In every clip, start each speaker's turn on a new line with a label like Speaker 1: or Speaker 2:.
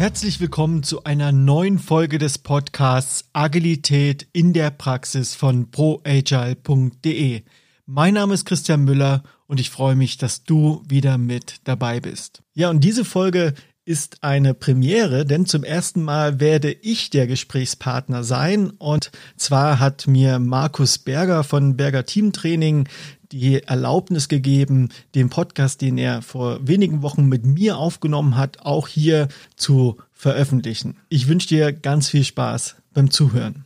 Speaker 1: Herzlich willkommen zu einer neuen Folge des Podcasts Agilität in der Praxis von proagile.de. Mein Name ist Christian Müller und ich freue mich, dass du wieder mit dabei bist. Ja, und diese Folge ist eine Premiere, denn zum ersten Mal werde ich der Gesprächspartner sein. Und zwar hat mir Markus Berger von Berger Teamtraining die Erlaubnis gegeben, den Podcast, den er vor wenigen Wochen mit mir aufgenommen hat, auch hier zu veröffentlichen. Ich wünsche dir ganz viel Spaß beim Zuhören.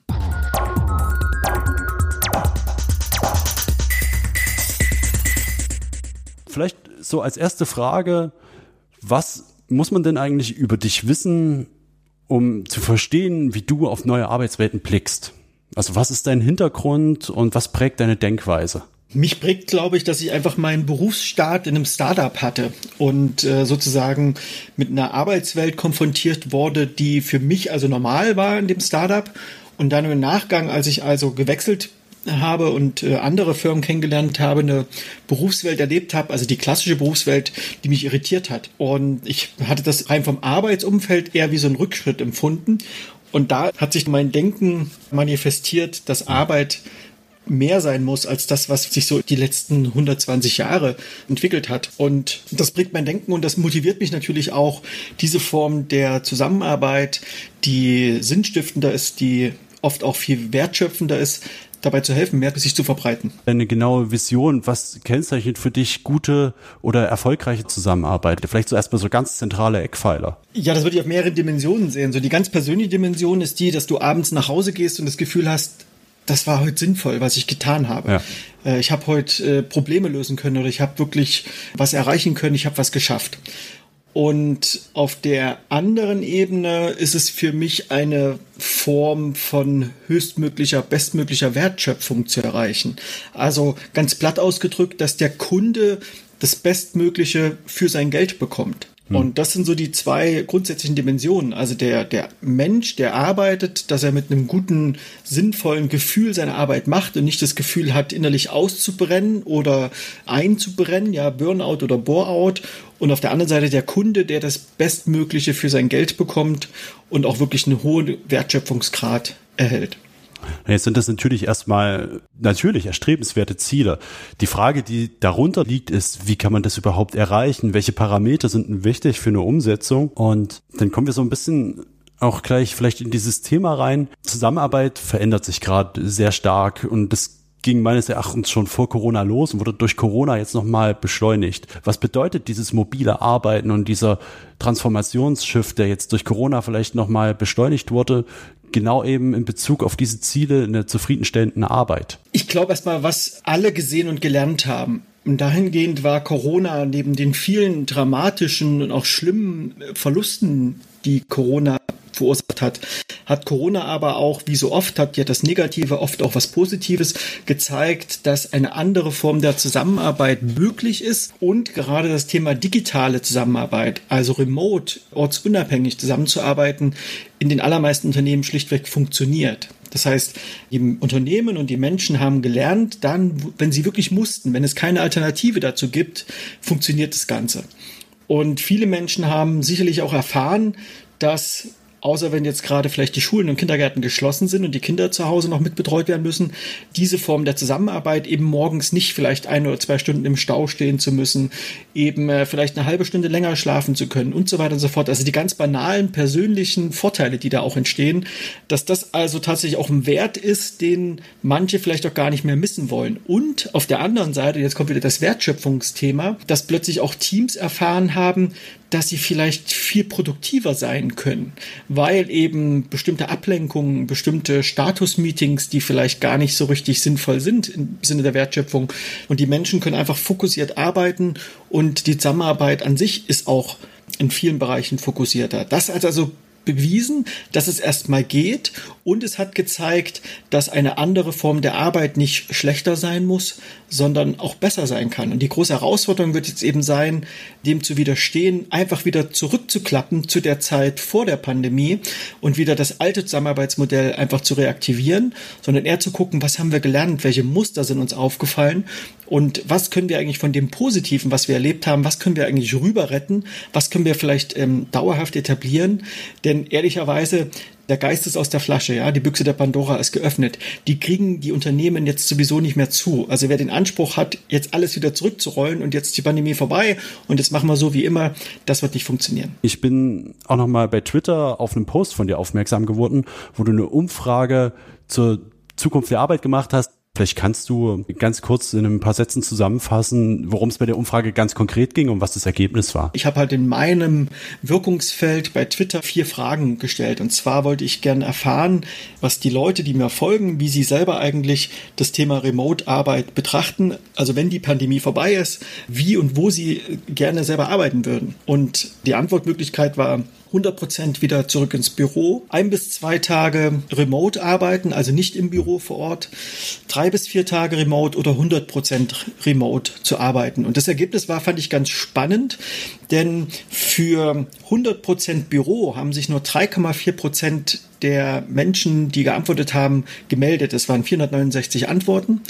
Speaker 2: Vielleicht so als erste Frage, was muss man denn eigentlich über dich wissen, um zu verstehen, wie du auf neue Arbeitswelten blickst? Also was ist dein Hintergrund und was prägt deine Denkweise?
Speaker 1: Mich prägt, glaube ich, dass ich einfach meinen Berufsstart in einem Startup hatte und äh, sozusagen mit einer Arbeitswelt konfrontiert wurde, die für mich also normal war in dem Startup. Und dann im Nachgang, als ich also gewechselt habe und äh, andere Firmen kennengelernt habe, eine Berufswelt erlebt habe, also die klassische Berufswelt, die mich irritiert hat. Und ich hatte das rein vom Arbeitsumfeld eher wie so ein Rückschritt empfunden. Und da hat sich mein Denken manifestiert, dass Arbeit mehr sein muss als das, was sich so die letzten 120 Jahre entwickelt hat. Und das bringt mein Denken und das motiviert mich natürlich auch, diese Form der Zusammenarbeit, die sinnstiftender ist, die oft auch viel wertschöpfender ist, dabei zu helfen, mehr sich zu verbreiten.
Speaker 2: Eine genaue Vision, was kennzeichnet für dich gute oder erfolgreiche Zusammenarbeit? Vielleicht so erstmal so ganz zentrale Eckpfeiler.
Speaker 1: Ja, das würde ich auf mehreren Dimensionen sehen. So die ganz persönliche Dimension ist die, dass du abends nach Hause gehst und das Gefühl hast, das war heute sinnvoll, was ich getan habe. Ja. Äh, ich habe heute äh, Probleme lösen können oder ich habe wirklich was erreichen können, ich habe was geschafft. Und auf der anderen Ebene ist es für mich eine Form von höchstmöglicher, bestmöglicher Wertschöpfung zu erreichen. Also ganz platt ausgedrückt, dass der Kunde das Bestmögliche für sein Geld bekommt. Hm. Und das sind so die zwei grundsätzlichen Dimensionen. Also der, der Mensch, der arbeitet, dass er mit einem guten, sinnvollen Gefühl seine Arbeit macht und nicht das Gefühl hat, innerlich auszubrennen oder einzubrennen, ja, Burnout oder Boreout. Und auf der anderen Seite der Kunde, der das Bestmögliche für sein Geld bekommt und auch wirklich einen hohen Wertschöpfungsgrad erhält.
Speaker 2: Jetzt sind das natürlich erstmal natürlich erstrebenswerte Ziele. Die Frage, die darunter liegt, ist, wie kann man das überhaupt erreichen? Welche Parameter sind wichtig für eine Umsetzung? Und dann kommen wir so ein bisschen auch gleich vielleicht in dieses Thema rein. Zusammenarbeit verändert sich gerade sehr stark und das ging meines Erachtens schon vor Corona los und wurde durch Corona jetzt nochmal beschleunigt. Was bedeutet dieses mobile Arbeiten und dieser Transformationsschiff, der jetzt durch Corona vielleicht nochmal beschleunigt wurde, genau eben in Bezug auf diese Ziele eine zufriedenstellende Arbeit?
Speaker 1: Ich glaube erstmal, was alle gesehen und gelernt haben. Und dahingehend war Corona neben den vielen dramatischen und auch schlimmen Verlusten, die Corona verursacht hat. Hat Corona aber auch, wie so oft, hat ja das Negative oft auch was Positives gezeigt, dass eine andere Form der Zusammenarbeit möglich ist und gerade das Thema digitale Zusammenarbeit, also remote, ortsunabhängig zusammenzuarbeiten, in den allermeisten Unternehmen schlichtweg funktioniert. Das heißt, die Unternehmen und die Menschen haben gelernt, dann, wenn sie wirklich mussten, wenn es keine Alternative dazu gibt, funktioniert das Ganze. Und viele Menschen haben sicherlich auch erfahren, dass außer wenn jetzt gerade vielleicht die Schulen und Kindergärten geschlossen sind und die Kinder zu Hause noch mitbetreut werden müssen, diese Form der Zusammenarbeit eben morgens nicht vielleicht ein oder zwei Stunden im Stau stehen zu müssen, eben äh, vielleicht eine halbe Stunde länger schlafen zu können und so weiter und so fort. Also die ganz banalen persönlichen Vorteile, die da auch entstehen, dass das also tatsächlich auch ein Wert ist, den manche vielleicht auch gar nicht mehr missen wollen. Und auf der anderen Seite, jetzt kommt wieder das Wertschöpfungsthema, dass plötzlich auch Teams erfahren haben, dass sie vielleicht viel produktiver sein können, weil eben bestimmte Ablenkungen, bestimmte Status-Meetings, die vielleicht gar nicht so richtig sinnvoll sind im Sinne der Wertschöpfung und die Menschen können einfach fokussiert arbeiten und die Zusammenarbeit an sich ist auch in vielen Bereichen fokussierter. Das hat also bewiesen, dass es erstmal geht und es hat gezeigt, dass eine andere Form der Arbeit nicht schlechter sein muss, sondern auch besser sein kann. Und die große Herausforderung wird jetzt eben sein, dem zu widerstehen, einfach wieder zurückzuklappen zu der Zeit vor der Pandemie und wieder das alte Zusammenarbeitsmodell einfach zu reaktivieren, sondern eher zu gucken, was haben wir gelernt, welche Muster sind uns aufgefallen und was können wir eigentlich von dem Positiven, was wir erlebt haben, was können wir eigentlich rüber retten, was können wir vielleicht ähm, dauerhaft etablieren. Denn ehrlicherweise, der Geist ist aus der Flasche, ja, die Büchse der Pandora ist geöffnet. Die kriegen die Unternehmen jetzt sowieso nicht mehr zu. Also wer den Anspruch hat, jetzt alles wieder zurückzurollen und jetzt ist die Pandemie vorbei und jetzt machen wir so wie immer, das wird nicht funktionieren.
Speaker 2: Ich bin auch noch mal bei Twitter auf einen Post von dir aufmerksam geworden, wo du eine Umfrage zur Zukunft der Arbeit gemacht hast Vielleicht kannst du ganz kurz in ein paar Sätzen zusammenfassen, worum es bei der Umfrage ganz konkret ging und was das Ergebnis war.
Speaker 1: Ich habe halt in meinem Wirkungsfeld bei Twitter vier Fragen gestellt. Und zwar wollte ich gerne erfahren, was die Leute, die mir folgen, wie sie selber eigentlich das Thema Remote-Arbeit betrachten. Also wenn die Pandemie vorbei ist, wie und wo sie gerne selber arbeiten würden. Und die Antwortmöglichkeit war 100% wieder zurück ins Büro, ein bis zwei Tage remote arbeiten, also nicht im Büro vor Ort, drei bis vier Tage remote oder 100% remote zu arbeiten. Und das Ergebnis war, fand ich ganz spannend, denn für 100% Büro haben sich nur 3,4 Prozent der Menschen, die geantwortet haben, gemeldet. Es waren 469 Antworten.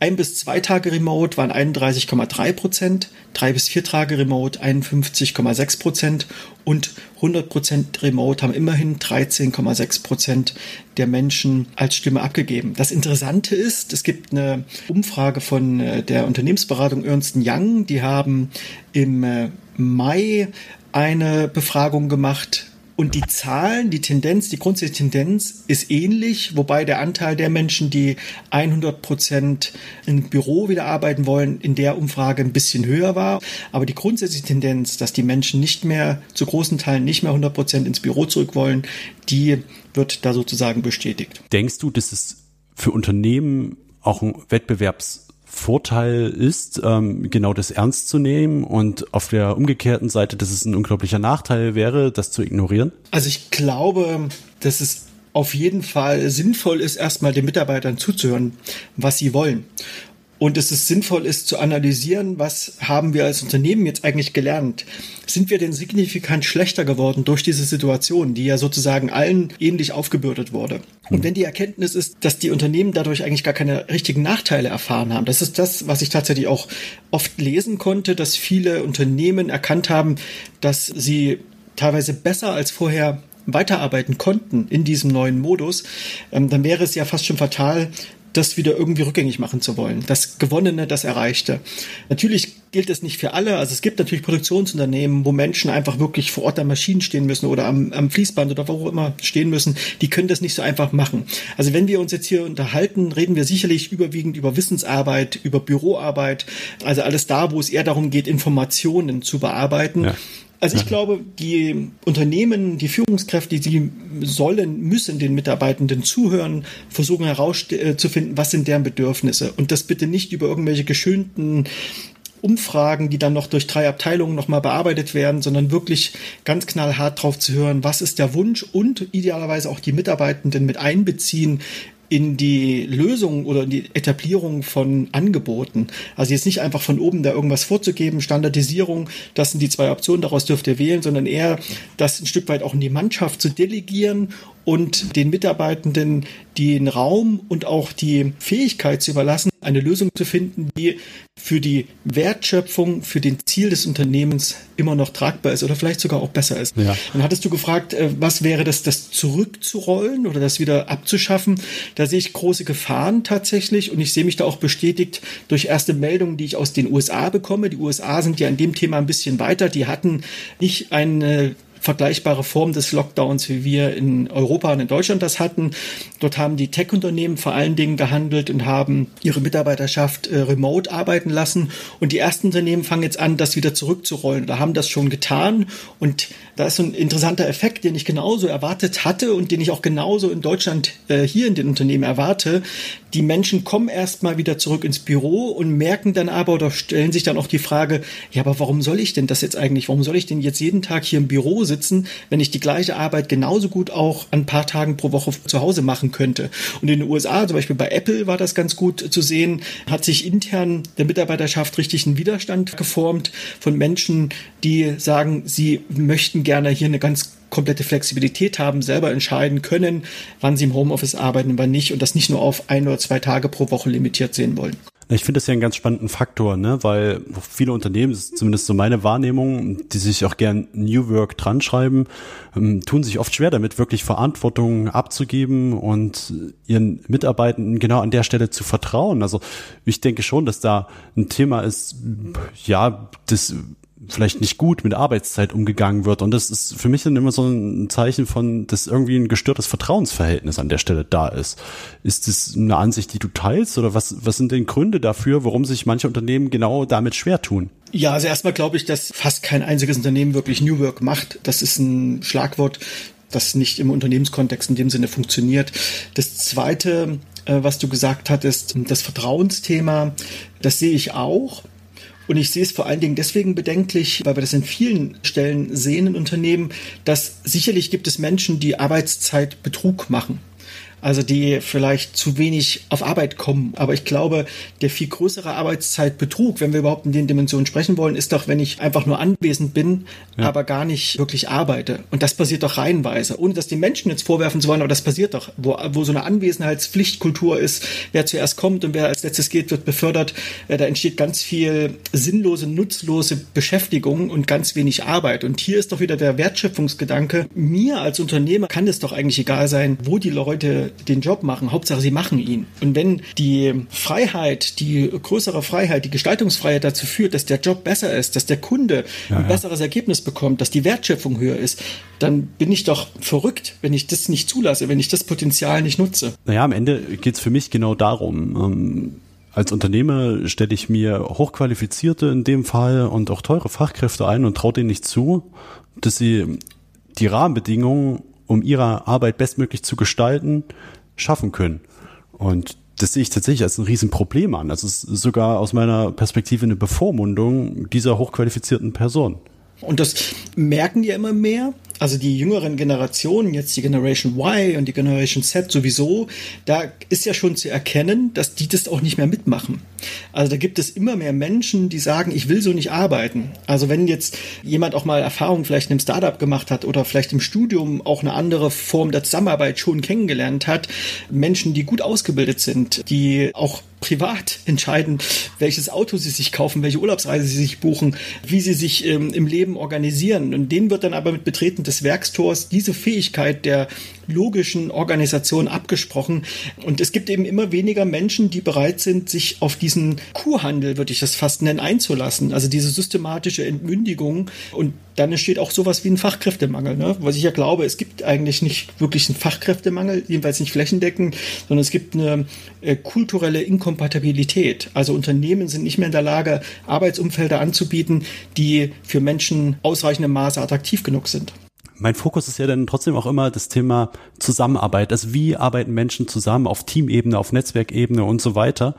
Speaker 1: Ein bis zwei Tage Remote waren 31,3 Prozent, drei bis vier Tage Remote 51,6 Prozent und 100 Prozent Remote haben immerhin 13,6 Prozent der Menschen als Stimme abgegeben. Das Interessante ist, es gibt eine Umfrage von äh, der Unternehmensberatung Ernst Young, die haben im äh, Mai eine Befragung gemacht und die Zahlen, die Tendenz, die grundsätzliche Tendenz ist ähnlich, wobei der Anteil der Menschen, die 100 Prozent im Büro wieder arbeiten wollen, in der Umfrage ein bisschen höher war. Aber die grundsätzliche Tendenz, dass die Menschen nicht mehr, zu großen Teilen nicht mehr 100 Prozent ins Büro zurück wollen, die wird da sozusagen bestätigt.
Speaker 2: Denkst du, dass es für Unternehmen auch ein Wettbewerbs Vorteil ist, ähm, genau das ernst zu nehmen und auf der umgekehrten Seite, dass es ein unglaublicher Nachteil wäre, das zu ignorieren?
Speaker 1: Also ich glaube, dass es auf jeden Fall sinnvoll ist, erstmal den Mitarbeitern zuzuhören, was sie wollen und dass es sinnvoll ist zu analysieren, was haben wir als Unternehmen jetzt eigentlich gelernt? Sind wir denn signifikant schlechter geworden durch diese Situation, die ja sozusagen allen ähnlich aufgebürdet wurde? Und wenn die Erkenntnis ist, dass die Unternehmen dadurch eigentlich gar keine richtigen Nachteile erfahren haben, das ist das, was ich tatsächlich auch oft lesen konnte, dass viele Unternehmen erkannt haben, dass sie teilweise besser als vorher weiterarbeiten konnten in diesem neuen Modus, ähm, dann wäre es ja fast schon fatal, das wieder irgendwie rückgängig machen zu wollen. Das Gewonnene, das Erreichte. Natürlich gilt das nicht für alle. Also es gibt natürlich Produktionsunternehmen, wo Menschen einfach wirklich vor Ort an Maschinen stehen müssen oder am, am Fließband oder wo auch immer stehen müssen. Die können das nicht so einfach machen. Also wenn wir uns jetzt hier unterhalten, reden wir sicherlich überwiegend über Wissensarbeit, über Büroarbeit, also alles da, wo es eher darum geht, Informationen zu bearbeiten. Ja. Also ich glaube, die Unternehmen, die Führungskräfte, die sollen, müssen den Mitarbeitenden zuhören, versuchen herauszufinden, was sind deren Bedürfnisse. Und das bitte nicht über irgendwelche geschönten Umfragen, die dann noch durch drei Abteilungen nochmal bearbeitet werden, sondern wirklich ganz knallhart drauf zu hören, was ist der Wunsch und idealerweise auch die Mitarbeitenden mit einbeziehen in die Lösung oder in die Etablierung von Angeboten. Also jetzt nicht einfach von oben da irgendwas vorzugeben, Standardisierung, das sind die zwei Optionen, daraus dürft ihr wählen, sondern eher das ein Stück weit auch in die Mannschaft zu delegieren und den Mitarbeitenden den Raum und auch die Fähigkeit zu überlassen, eine Lösung zu finden, die für die Wertschöpfung, für den Ziel des Unternehmens immer noch tragbar ist oder vielleicht sogar auch besser ist. Ja. Dann hattest du gefragt, äh, was wäre das, das zurückzurollen oder das wieder abzuschaffen? Da sehe ich große Gefahren tatsächlich und ich sehe mich da auch bestätigt durch erste Meldungen, die ich aus den USA bekomme. Die USA sind ja in dem Thema ein bisschen weiter. Die hatten nicht eine vergleichbare Form des Lockdowns, wie wir in Europa und in Deutschland das hatten. Dort haben die Tech-Unternehmen vor allen Dingen gehandelt und haben ihre Mitarbeiterschaft äh, remote arbeiten lassen. Und die ersten Unternehmen fangen jetzt an, das wieder zurückzurollen oder haben das schon getan. Und da ist so ein interessanter Effekt, den ich genauso erwartet hatte und den ich auch genauso in Deutschland äh, hier in den Unternehmen erwarte. Die Menschen kommen erstmal wieder zurück ins Büro und merken dann aber oder stellen sich dann auch die Frage, ja, aber warum soll ich denn das jetzt eigentlich? Warum soll ich denn jetzt jeden Tag hier im Büro sitzen? Sitzen, wenn ich die gleiche Arbeit genauso gut auch ein paar Tagen pro Woche zu Hause machen könnte. Und in den USA, zum Beispiel bei Apple, war das ganz gut zu sehen, hat sich intern der Mitarbeiterschaft richtig einen Widerstand geformt von Menschen, die sagen, sie möchten gerne hier eine ganz komplette Flexibilität haben, selber entscheiden können, wann sie im Homeoffice arbeiten und wann nicht und das nicht nur auf ein oder zwei Tage pro Woche limitiert sehen wollen.
Speaker 2: Ich finde das ja einen ganz spannenden Faktor, ne? weil viele Unternehmen, zumindest so meine Wahrnehmung, die sich auch gern New Work dran schreiben, ähm, tun sich oft schwer damit, wirklich Verantwortung abzugeben und ihren Mitarbeitenden genau an der Stelle zu vertrauen. Also ich denke schon, dass da ein Thema ist, ja, das vielleicht nicht gut mit Arbeitszeit umgegangen wird. Und das ist für mich dann immer so ein Zeichen von, dass irgendwie ein gestörtes Vertrauensverhältnis an der Stelle da ist. Ist das eine Ansicht, die du teilst? Oder was, was sind denn Gründe dafür, warum sich manche Unternehmen genau damit schwer tun?
Speaker 1: Ja, also erstmal glaube ich, dass fast kein einziges Unternehmen wirklich New Work macht. Das ist ein Schlagwort, das nicht im Unternehmenskontext in dem Sinne funktioniert. Das zweite, äh, was du gesagt hattest, das Vertrauensthema, das sehe ich auch. Und ich sehe es vor allen Dingen deswegen bedenklich, weil wir das in vielen Stellen sehen in Unternehmen, dass sicherlich gibt es Menschen, die Arbeitszeitbetrug machen also die vielleicht zu wenig auf Arbeit kommen. Aber ich glaube, der viel größere Arbeitszeitbetrug, wenn wir überhaupt in den Dimensionen sprechen wollen, ist doch, wenn ich einfach nur anwesend bin, ja. aber gar nicht wirklich arbeite. Und das passiert doch reihenweise, ohne dass die Menschen jetzt vorwerfen zu wollen, aber das passiert doch, wo, wo so eine Anwesenheitspflichtkultur ist, wer zuerst kommt und wer als letztes geht, wird befördert. Äh, da entsteht ganz viel sinnlose, nutzlose Beschäftigung und ganz wenig Arbeit. Und hier ist doch wieder der Wertschöpfungsgedanke. Mir als Unternehmer kann es doch eigentlich egal sein, wo die Leute den Job machen. Hauptsache, sie machen ihn. Und wenn die Freiheit, die größere Freiheit, die Gestaltungsfreiheit dazu führt, dass der Job besser ist, dass der Kunde ja, ein besseres Ergebnis bekommt, dass die Wertschöpfung höher ist, dann bin ich doch verrückt, wenn ich das nicht zulasse, wenn ich das Potenzial nicht nutze.
Speaker 2: Naja, am Ende geht es für mich genau darum. Ähm als Unternehmer stelle ich mir hochqualifizierte in dem Fall und auch teure Fachkräfte ein und traue denen nicht zu, dass sie die Rahmenbedingungen um ihre Arbeit bestmöglich zu gestalten, schaffen können. Und das sehe ich tatsächlich als ein Riesenproblem an. Das ist sogar aus meiner Perspektive eine Bevormundung dieser hochqualifizierten Person.
Speaker 1: Und das merken ja immer mehr also die jüngeren Generationen, jetzt die Generation Y und die Generation Z sowieso, da ist ja schon zu erkennen, dass die das auch nicht mehr mitmachen. Also da gibt es immer mehr Menschen, die sagen, ich will so nicht arbeiten. Also wenn jetzt jemand auch mal Erfahrung vielleicht in einem Startup gemacht hat oder vielleicht im Studium auch eine andere Form der Zusammenarbeit schon kennengelernt hat, Menschen, die gut ausgebildet sind, die auch privat entscheiden, welches Auto sie sich kaufen, welche Urlaubsreise sie sich buchen, wie sie sich ähm, im Leben organisieren. Und denen wird dann aber mit Betreten des Werkstors diese Fähigkeit der logischen Organisation abgesprochen. Und es gibt eben immer weniger Menschen, die bereit sind, sich auf diesen Kuhhandel, würde ich das fast nennen, einzulassen. Also diese systematische Entmündigung. Und dann entsteht auch sowas wie ein Fachkräftemangel. Ne? Was ich ja glaube, es gibt eigentlich nicht wirklich einen Fachkräftemangel, jedenfalls nicht flächendeckend, sondern es gibt eine äh, kulturelle Inkompatibilität. Also Unternehmen sind nicht mehr in der Lage, Arbeitsumfelder anzubieten, die für Menschen ausreichendem Maße attraktiv genug sind
Speaker 2: mein Fokus ist ja dann trotzdem auch immer das Thema Zusammenarbeit. Also wie arbeiten Menschen zusammen auf Teamebene, auf Netzwerkebene und so weiter.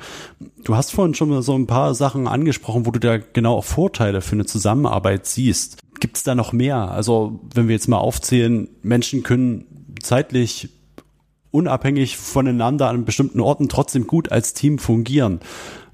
Speaker 2: Du hast vorhin schon mal so ein paar Sachen angesprochen, wo du da genau auch Vorteile für eine Zusammenarbeit siehst. Gibt es da noch mehr? Also wenn wir jetzt mal aufzählen, Menschen können zeitlich unabhängig voneinander an bestimmten Orten trotzdem gut als Team fungieren.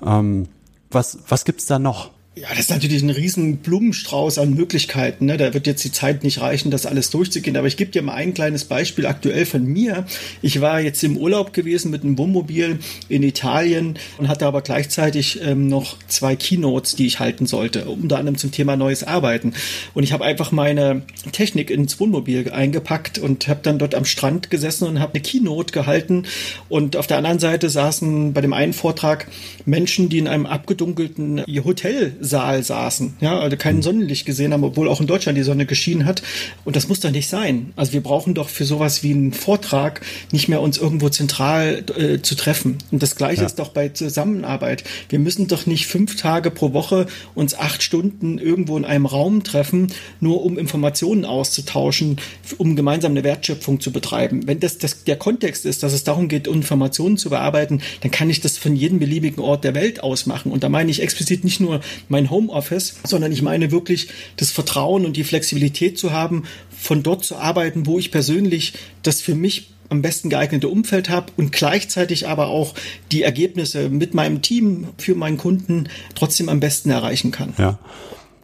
Speaker 2: Ähm, was was gibt's da noch?
Speaker 1: Ja, das ist natürlich ein riesen Blumenstrauß an Möglichkeiten. Ne? Da wird jetzt die Zeit nicht reichen, das alles durchzugehen. Aber ich gebe dir mal ein kleines Beispiel aktuell von mir. Ich war jetzt im Urlaub gewesen mit einem Wohnmobil in Italien und hatte aber gleichzeitig ähm, noch zwei Keynotes, die ich halten sollte, unter anderem zum Thema neues Arbeiten. Und ich habe einfach meine Technik ins Wohnmobil eingepackt und habe dann dort am Strand gesessen und habe eine Keynote gehalten. Und auf der anderen Seite saßen bei dem einen Vortrag Menschen, die in einem abgedunkelten Hotel Saal saßen, ja, also kein hm. Sonnenlicht gesehen haben, obwohl auch in Deutschland die Sonne geschienen hat. Und das muss doch nicht sein. Also wir brauchen doch für sowas wie einen Vortrag nicht mehr uns irgendwo zentral äh, zu treffen. Und das Gleiche ja. ist doch bei Zusammenarbeit. Wir müssen doch nicht fünf Tage pro Woche uns acht Stunden irgendwo in einem Raum treffen, nur um Informationen auszutauschen, um gemeinsam eine Wertschöpfung zu betreiben. Wenn das, das der Kontext ist, dass es darum geht, Informationen zu bearbeiten, dann kann ich das von jedem beliebigen Ort der Welt aus machen. Und da meine ich explizit nicht nur mein Homeoffice, sondern ich meine wirklich das Vertrauen und die Flexibilität zu haben, von dort zu arbeiten, wo ich persönlich das für mich am besten geeignete Umfeld habe und gleichzeitig aber auch die Ergebnisse mit meinem Team für meinen Kunden trotzdem am besten erreichen kann.
Speaker 2: Ja.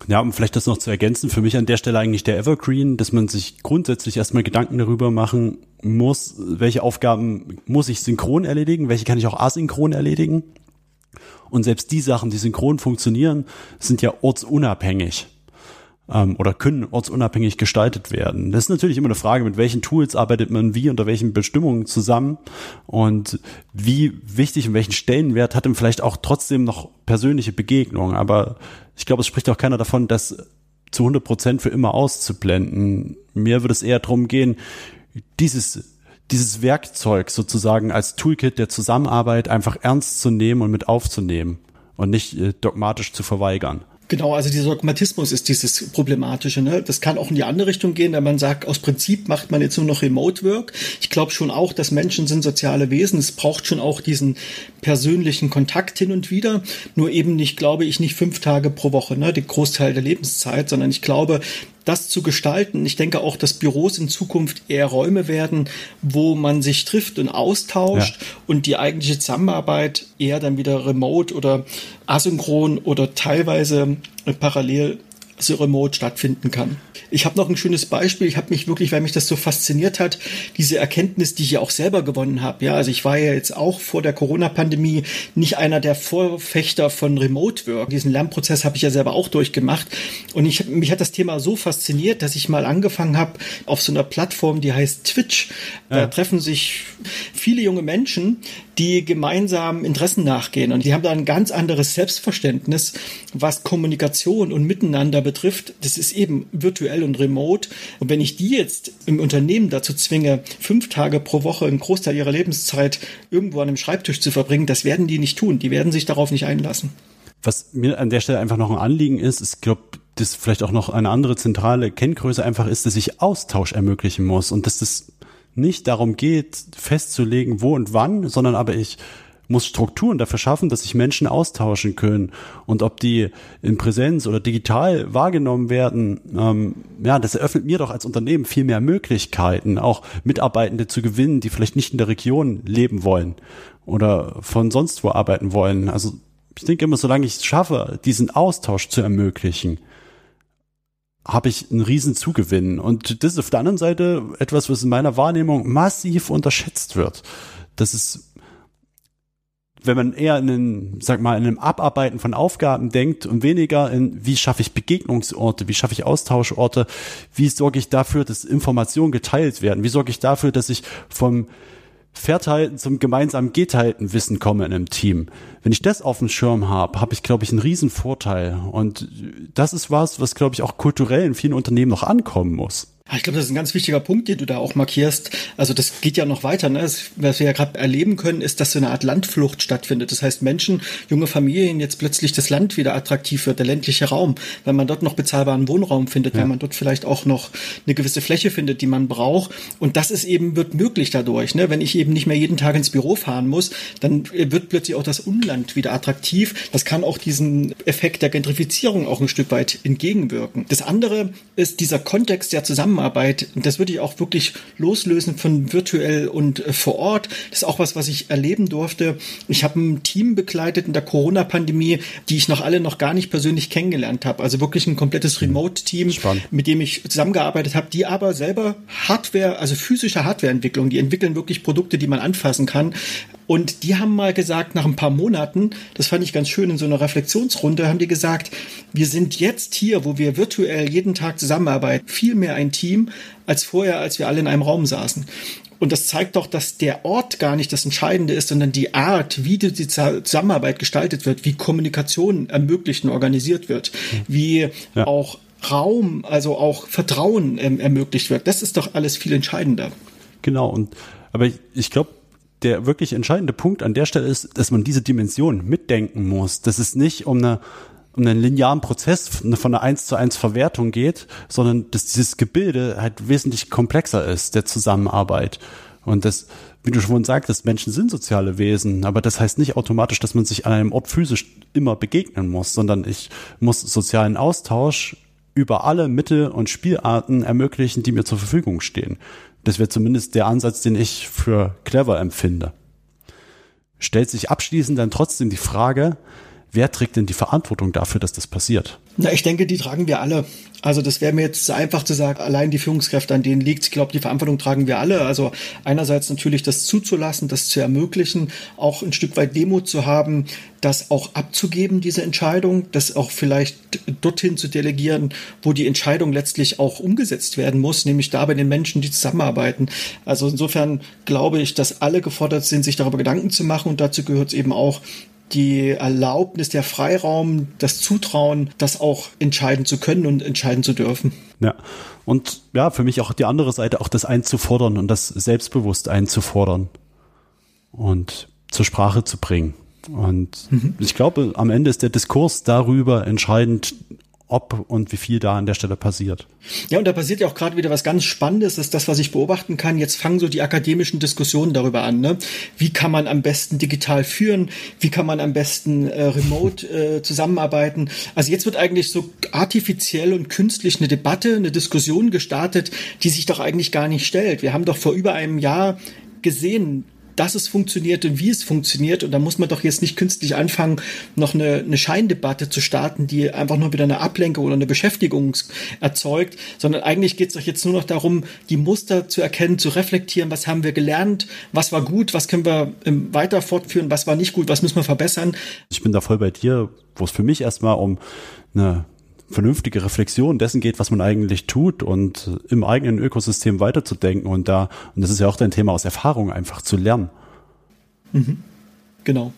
Speaker 2: Ja, um vielleicht das noch zu ergänzen, für mich an der Stelle eigentlich der Evergreen, dass man sich grundsätzlich erstmal Gedanken darüber machen muss, welche Aufgaben muss ich synchron erledigen, welche kann ich auch asynchron erledigen. Und selbst die Sachen, die synchron funktionieren, sind ja ortsunabhängig ähm, oder können ortsunabhängig gestaltet werden. Das ist natürlich immer eine Frage, mit welchen Tools arbeitet man wie, unter welchen Bestimmungen zusammen und wie wichtig und welchen Stellenwert hat dann vielleicht auch trotzdem noch persönliche Begegnungen. Aber ich glaube, es spricht auch keiner davon, das zu 100 Prozent für immer auszublenden. Mir würde es eher darum gehen, dieses dieses Werkzeug sozusagen als Toolkit der Zusammenarbeit einfach ernst zu nehmen und mit aufzunehmen und nicht äh, dogmatisch zu verweigern.
Speaker 1: Genau, also dieser Dogmatismus ist dieses Problematische. Ne? Das kann auch in die andere Richtung gehen, wenn man sagt, aus Prinzip macht man jetzt nur noch Remote Work. Ich glaube schon auch, dass Menschen sind soziale Wesen. Es braucht schon auch diesen persönlichen Kontakt hin und wieder. Nur eben nicht, glaube ich, nicht fünf Tage pro Woche, ne? den Großteil der Lebenszeit, sondern ich glaube, das zu gestalten. Ich denke auch, dass Büros in Zukunft eher Räume werden, wo man sich trifft und austauscht ja. und die eigentliche Zusammenarbeit eher dann wieder remote oder asynchron oder teilweise parallel so remote stattfinden kann. Ich habe noch ein schönes Beispiel. Ich habe mich wirklich, weil mich das so fasziniert hat, diese Erkenntnis, die ich ja auch selber gewonnen habe. Ja, also ich war ja jetzt auch vor der Corona-Pandemie nicht einer der Vorfechter von Remote Work. Diesen Lernprozess habe ich ja selber auch durchgemacht. Und ich, mich hat das Thema so fasziniert, dass ich mal angefangen habe auf so einer Plattform, die heißt Twitch. Da ja. treffen sich viele junge Menschen, die gemeinsam Interessen nachgehen. Und die haben da ein ganz anderes Selbstverständnis, was Kommunikation und Miteinander betrifft. Das ist eben virtuell und remote. Und wenn ich die jetzt im Unternehmen dazu zwinge, fünf Tage pro Woche einen Großteil ihrer Lebenszeit irgendwo an einem Schreibtisch zu verbringen, das werden die nicht tun. Die werden sich darauf nicht einlassen.
Speaker 2: Was mir an der Stelle einfach noch ein Anliegen ist, ich glaube, das vielleicht auch noch eine andere zentrale Kenngröße einfach ist, dass ich Austausch ermöglichen muss und dass das nicht darum geht, festzulegen, wo und wann, sondern aber ich muss Strukturen dafür schaffen, dass sich Menschen austauschen können. Und ob die in Präsenz oder digital wahrgenommen werden, ähm, ja, das eröffnet mir doch als Unternehmen viel mehr Möglichkeiten, auch Mitarbeitende zu gewinnen, die vielleicht nicht in der Region leben wollen oder von sonst wo arbeiten wollen. Also ich denke immer, solange ich es schaffe, diesen Austausch zu ermöglichen, habe ich einen riesen Zugewinn. Und das ist auf der anderen Seite etwas, was in meiner Wahrnehmung massiv unterschätzt wird. Das ist, wenn man eher in einen, sag mal, in einem Abarbeiten von Aufgaben denkt und weniger in, wie schaffe ich Begegnungsorte, wie schaffe ich Austauschorte, wie sorge ich dafür, dass Informationen geteilt werden, wie sorge ich dafür, dass ich vom Verteilten zum gemeinsamen geteilten Wissen komme in einem Team. Wenn ich das auf dem Schirm habe, habe ich, glaube ich, einen riesen Vorteil. Und das ist was, was, glaube ich, auch kulturell in vielen Unternehmen noch ankommen muss.
Speaker 1: Ich glaube, das ist ein ganz wichtiger Punkt, den du da auch markierst. Also das geht ja noch weiter. Ne? was wir ja gerade erleben können, ist, dass so eine Art Landflucht stattfindet. Das heißt, Menschen, junge Familien, jetzt plötzlich das Land wieder attraktiv wird, der ländliche Raum, weil man dort noch bezahlbaren Wohnraum findet, ja. weil man dort vielleicht auch noch eine gewisse Fläche findet, die man braucht. Und das ist eben, wird möglich dadurch. Ne? Wenn ich eben nicht mehr jeden Tag ins Büro fahren muss, dann wird plötzlich auch das Umland wieder attraktiv. Das kann auch diesen Effekt der Gentrifizierung auch ein Stück weit entgegenwirken. Das andere ist dieser Kontext der Zusammenarbeit Zusammenarbeit, das würde ich auch wirklich loslösen von virtuell und äh, vor Ort. Das ist auch was, was ich erleben durfte. Ich habe ein Team begleitet in der Corona-Pandemie, die ich noch alle noch gar nicht persönlich kennengelernt habe. Also wirklich ein komplettes hm. Remote-Team, mit dem ich zusammengearbeitet habe, die aber selber Hardware, also physische Hardwareentwicklung, die entwickeln wirklich Produkte, die man anfassen kann. Und die haben mal gesagt, nach ein paar Monaten, das fand ich ganz schön in so einer Reflexionsrunde, haben die gesagt, wir sind jetzt hier, wo wir virtuell jeden Tag zusammenarbeiten, viel mehr ein Team als vorher, als wir alle in einem Raum saßen. Und das zeigt doch, dass der Ort gar nicht das Entscheidende ist, sondern die Art, wie die Zusammenarbeit gestaltet wird, wie Kommunikation ermöglicht und organisiert wird, wie ja. auch Raum, also auch Vertrauen ähm, ermöglicht wird. Das ist doch alles viel entscheidender.
Speaker 2: Genau. Und aber ich, ich glaube, der wirklich entscheidende Punkt an der Stelle ist, dass man diese Dimension mitdenken muss. Dass es nicht um eine um einen linearen Prozess von einer 1 zu 1 Verwertung geht, sondern dass dieses Gebilde halt wesentlich komplexer ist, der Zusammenarbeit. Und das, wie du schon sagtest, Menschen sind soziale Wesen, aber das heißt nicht automatisch, dass man sich an einem Ort physisch immer begegnen muss, sondern ich muss sozialen Austausch über alle Mittel und Spielarten ermöglichen, die mir zur Verfügung stehen. Das wäre zumindest der Ansatz, den ich für clever empfinde. Stellt sich abschließend dann trotzdem die Frage, wer trägt denn die Verantwortung dafür, dass das passiert?
Speaker 1: Na, ich denke, die tragen wir alle. Also das wäre mir jetzt zu einfach zu sagen, allein die Führungskräfte, an denen liegt. Ich glaube, die Verantwortung tragen wir alle. Also einerseits natürlich das zuzulassen, das zu ermöglichen, auch ein Stück weit Demut zu haben, das auch abzugeben, diese Entscheidung, das auch vielleicht dorthin zu delegieren, wo die Entscheidung letztlich auch umgesetzt werden muss, nämlich da bei den Menschen, die zusammenarbeiten. Also insofern glaube ich, dass alle gefordert sind, sich darüber Gedanken zu machen und dazu gehört es eben auch, die Erlaubnis, der Freiraum, das Zutrauen, das auch entscheiden zu können und entscheiden zu dürfen.
Speaker 2: Ja. Und ja, für mich auch die andere Seite, auch das einzufordern und das selbstbewusst einzufordern und zur Sprache zu bringen. Und mhm. ich glaube, am Ende ist der Diskurs darüber entscheidend, ob und wie viel da an der Stelle passiert.
Speaker 1: Ja, und da passiert ja auch gerade wieder was ganz Spannendes, das ist das, was ich beobachten kann. Jetzt fangen so die akademischen Diskussionen darüber an. Ne? Wie kann man am besten digital führen? Wie kann man am besten äh, remote äh, zusammenarbeiten? Also jetzt wird eigentlich so artifiziell und künstlich eine Debatte, eine Diskussion gestartet, die sich doch eigentlich gar nicht stellt. Wir haben doch vor über einem Jahr gesehen, dass es funktioniert und wie es funktioniert. Und da muss man doch jetzt nicht künstlich anfangen, noch eine, eine Scheindebatte zu starten, die einfach nur wieder eine Ablenkung oder eine Beschäftigung erzeugt, sondern eigentlich geht es doch jetzt nur noch darum, die Muster zu erkennen, zu reflektieren, was haben wir gelernt, was war gut, was können wir ähm, weiter fortführen, was war nicht gut, was müssen wir verbessern.
Speaker 2: Ich bin da voll bei dir, wo es für mich erstmal um eine vernünftige Reflexion dessen geht, was man eigentlich tut und im eigenen Ökosystem weiterzudenken und da, und das ist ja auch dein Thema aus Erfahrung, einfach zu lernen.
Speaker 1: Mhm. Genau.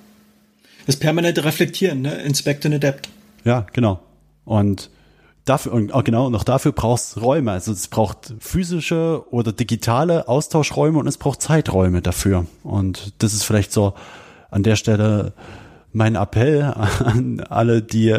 Speaker 1: Das permanente Reflektieren, ne? Inspect and Adapt.
Speaker 2: Ja, genau. Und dafür, und auch genau, noch dafür brauchst Räume. Also es braucht physische oder digitale Austauschräume und es braucht Zeiträume dafür. Und das ist vielleicht so an der Stelle mein Appell an alle, die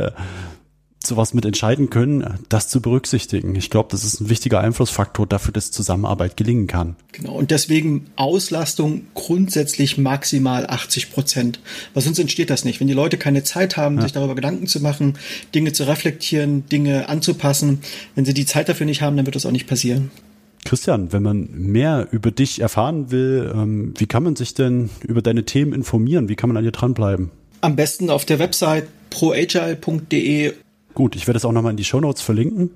Speaker 2: sowas mit entscheiden können, das zu berücksichtitigen. Ich glaube, das ist ein wichtiger Einflussfaktor dafür, dass Zusammenarbeit gelingen kann.
Speaker 1: Genau. Und deswegen Auslastung grundsätzlich maximal 80 Prozent. Weil sonst entsteht das nicht. Wenn die Leute keine Zeit haben, ja. sich darüber Gedanken zu machen, Dinge zu reflektieren, Dinge anzupassen, wenn sie die Zeit dafür nicht haben, dann wird das auch nicht passieren.
Speaker 2: Christian, wenn man mehr über dich erfahren will, ähm, wie kann man sich denn über deine Themen informieren? Wie kann man an dir dranbleiben?
Speaker 1: Am besten auf der Website proagile.de
Speaker 2: Gut, ich werde es auch nochmal in die Show Notes verlinken.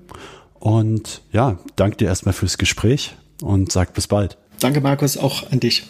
Speaker 2: Und ja, danke dir erstmal fürs Gespräch und sag bis bald.
Speaker 1: Danke, Markus, auch an dich.